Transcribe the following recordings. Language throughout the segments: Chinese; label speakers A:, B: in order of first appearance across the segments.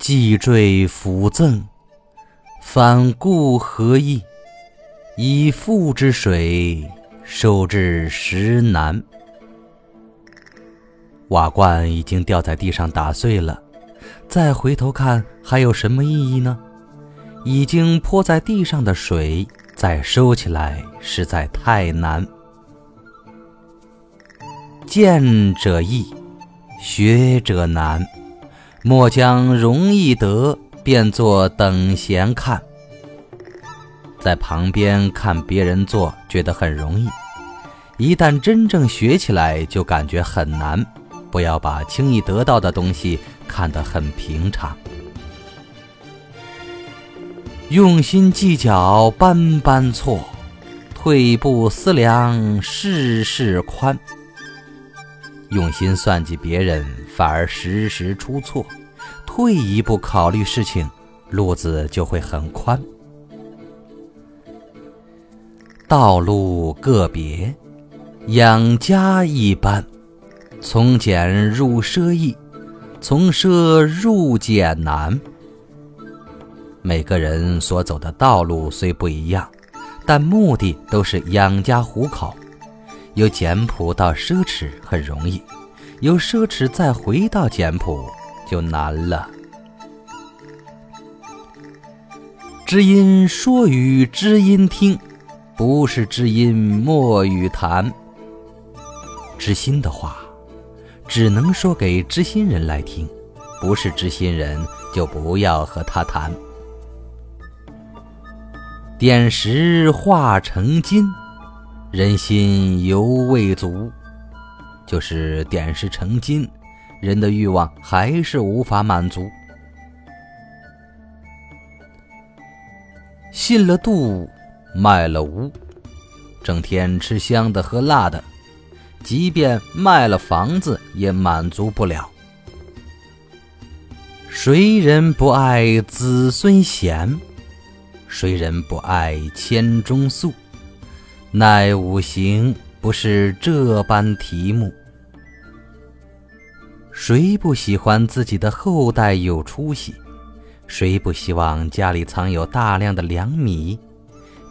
A: 既坠辅赠，反顾何意？以父之水，收之实难。瓦罐已经掉在地上打碎了，再回头看还有什么意义呢？已经泼在地上的水，再收起来实在太难。见者易，学者难。莫将容易得变作等闲看。在旁边看别人做，觉得很容易；一旦真正学起来，就感觉很难。不要把轻易得到的东西看得很平常。用心计较，般般错；退步思量，事事宽。用心算计别人，反而时时出错；退一步考虑事情，路子就会很宽。道路个别，养家一般。从俭入奢易，从奢入俭难。每个人所走的道路虽不一样，但目的都是养家糊口。由简朴到奢侈很容易，由奢侈再回到简朴就难了。知音说与知音听，不是知音莫与谈。知心的话。只能说给知心人来听，不是知心人就不要和他谈。点石化成金，人心犹未足，就是点石成金，人的欲望还是无法满足。信了度，卖了屋，整天吃香的喝辣的。即便卖了房子，也满足不了。谁人不爱子孙贤？谁人不爱千钟粟？奈五行不是这般题目。谁不喜欢自己的后代有出息？谁不希望家里藏有大量的粮米？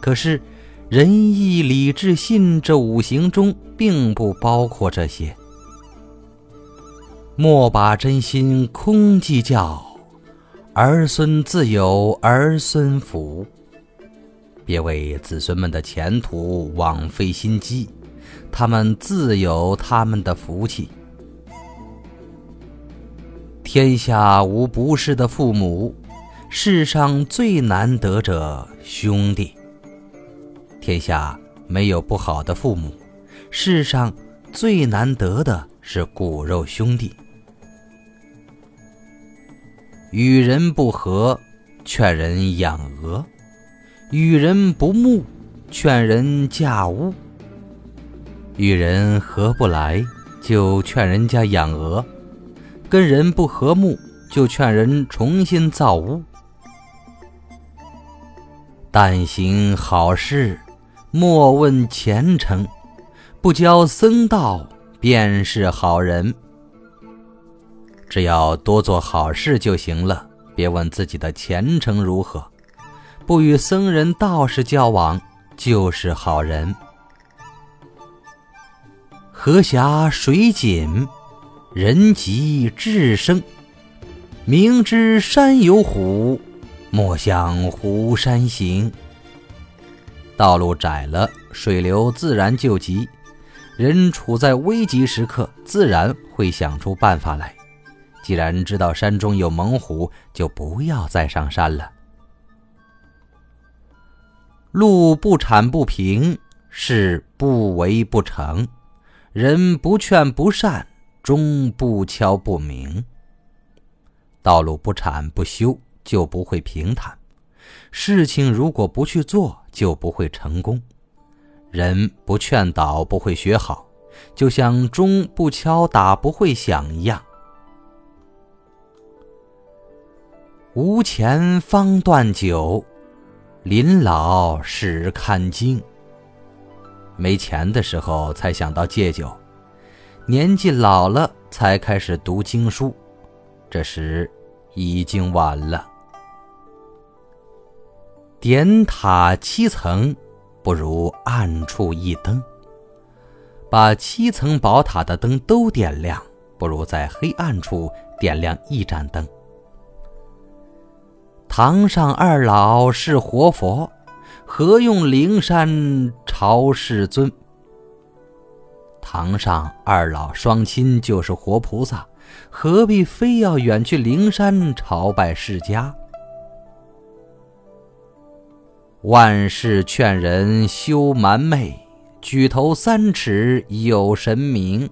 A: 可是。仁义礼智信这五行中并不包括这些。莫把真心空计较，儿孙自有儿孙福。别为子孙们的前途枉费心机，他们自有他们的福气。天下无不是的父母，世上最难得者兄弟。天下没有不好的父母，世上最难得的是骨肉兄弟。与人不和，劝人养鹅；与人不睦，劝人嫁屋；与人合不来，就劝人家养鹅；跟人不和睦，就劝人重新造屋。但行好事。莫问前程，不教僧道便是好人。只要多做好事就行了，别问自己的前程如何。不与僧人道士交往就是好人。河狭水紧，人急智生。明知山有虎，莫向虎山行。道路窄了，水流自然就急。人处在危急时刻，自然会想出办法来。既然知道山中有猛虎，就不要再上山了。路不铲不平，事不为不成；人不劝不善，终不敲不鸣。道路不铲不修，就不会平坦。事情如果不去做，就不会成功。人不劝导，不会学好，就像钟不敲打不会响一样。无钱方断酒，临老始看经。没钱的时候才想到戒酒，年纪老了才开始读经书，这时已经晚了。点塔七层，不如暗处一灯。把七层宝塔的灯都点亮，不如在黑暗处点亮一盏灯。堂上二老是活佛，何用灵山朝世尊？堂上二老双亲就是活菩萨，何必非要远去灵山朝拜释迦？万事劝人休瞒昧，举头三尺有神明。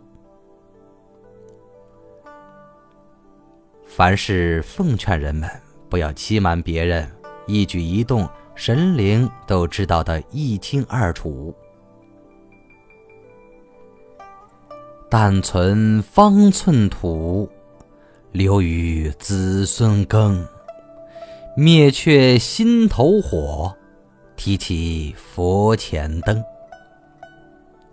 A: 凡事奉劝人们不要欺瞒别人，一举一动神灵都知道的一清二楚。但存方寸土，留与子孙耕。灭却心头火。提起佛前灯，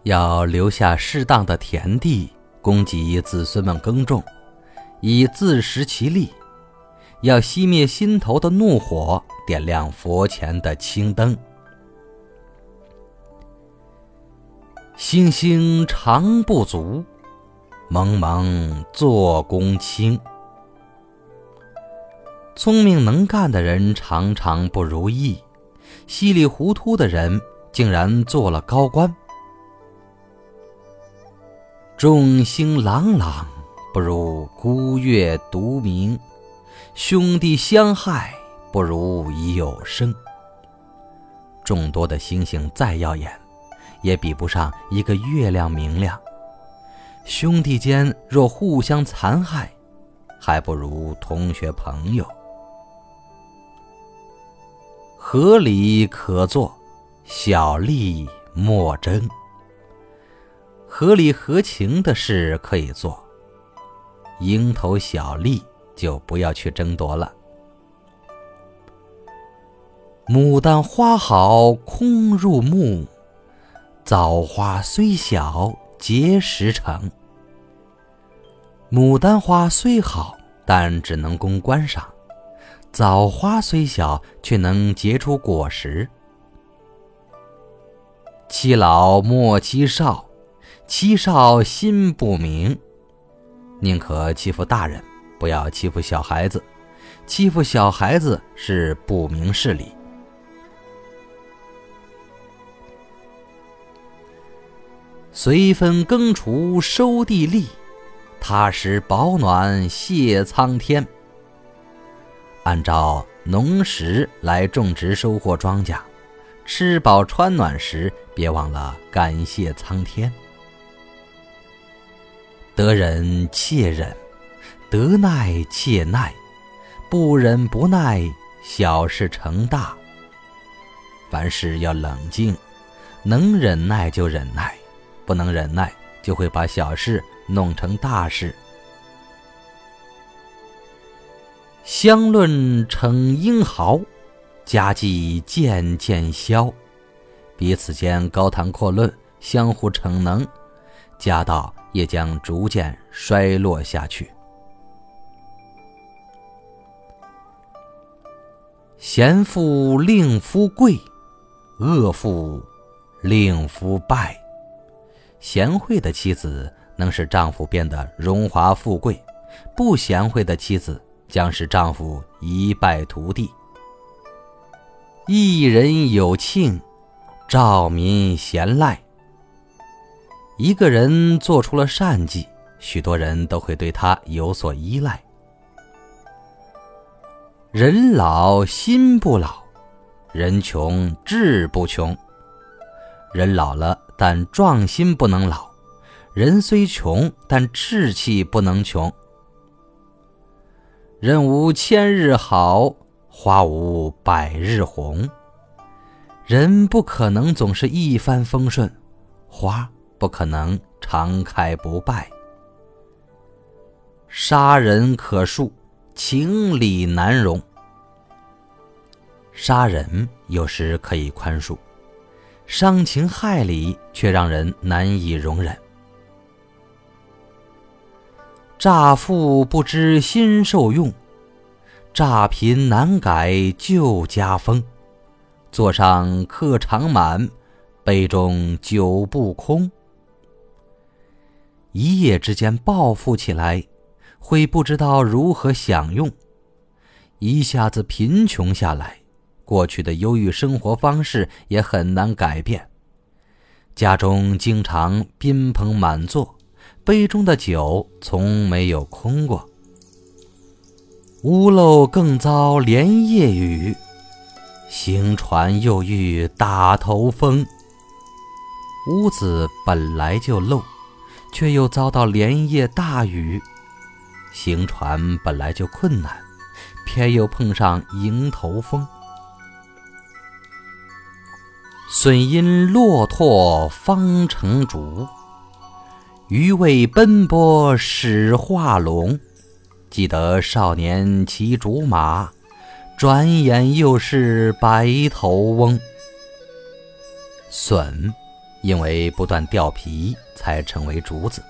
A: 要留下适当的田地，供给子孙们耕种，以自食其力；要熄灭心头的怒火，点亮佛前的青灯。星星常不足，蒙蒙做公卿。聪明能干的人常常不如意。稀里糊涂的人竟然做了高官，众星朗朗不如孤月独明，兄弟相害不如已有生。众多的星星再耀眼，也比不上一个月亮明亮。兄弟间若互相残害，还不如同学朋友。合理可做，小利莫争。合理合情的事可以做，蝇头小利就不要去争夺了。牡丹花好空入目，枣花虽小结实成。牡丹花虽好，但只能供观赏。枣花虽小，却能结出果实。欺老莫欺少，欺少心不明。宁可欺负大人，不要欺负小孩子。欺负小孩子是不明事理。随分耕锄收地利，踏实保暖谢苍天。按照农时来种植收获庄稼，吃饱穿暖时，别忘了感谢苍天。得忍且忍，得耐且耐，不忍不耐，小事成大。凡事要冷静，能忍耐就忍耐，不能忍耐就会把小事弄成大事。相论成英豪，家计渐渐消，彼此间高谈阔论，相互逞能，家道也将逐渐衰落下去。贤妇令夫贵，恶妇令夫败。贤惠的妻子能使丈夫变得荣华富贵，不贤惠的妻子。将使丈夫一败涂地。一人有庆，兆民贤赖。一个人做出了善绩，许多人都会对他有所依赖。人老心不老，人穷志不穷。人老了，但壮心不能老；人虽穷，但志气不能穷。人无千日好，花无百日红。人不可能总是一帆风顺，花不可能常开不败。杀人可恕，情理难容。杀人有时可以宽恕，伤情害理却让人难以容忍。乍富不知新受用，乍贫难改旧家风。座上客常满，杯中酒不空。一夜之间暴富起来，会不知道如何享用；一下子贫穷下来，过去的忧郁生活方式也很难改变。家中经常宾朋满座，杯中的酒从没有空过。屋漏更遭连夜雨。行船又遇打头风。屋子本来就漏，却又遭到连夜大雨；行船本来就困难，偏又碰上迎头风。损因骆驼方成竹，余为奔波始化龙。记得少年骑竹马。转眼又是白头翁。笋，因为不断掉皮，才成为竹子；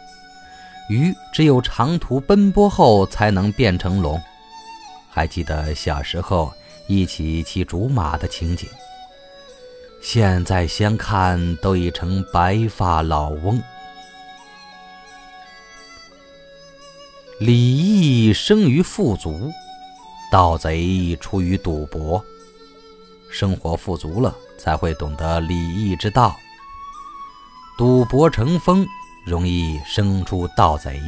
A: 鱼只有长途奔波后才能变成龙。还记得小时候一起骑竹马的情景。现在相看，都已成白发老翁。李益生于富足。盗贼出于赌博，生活富足了，才会懂得礼义之道。赌博成风，容易生出盗贼。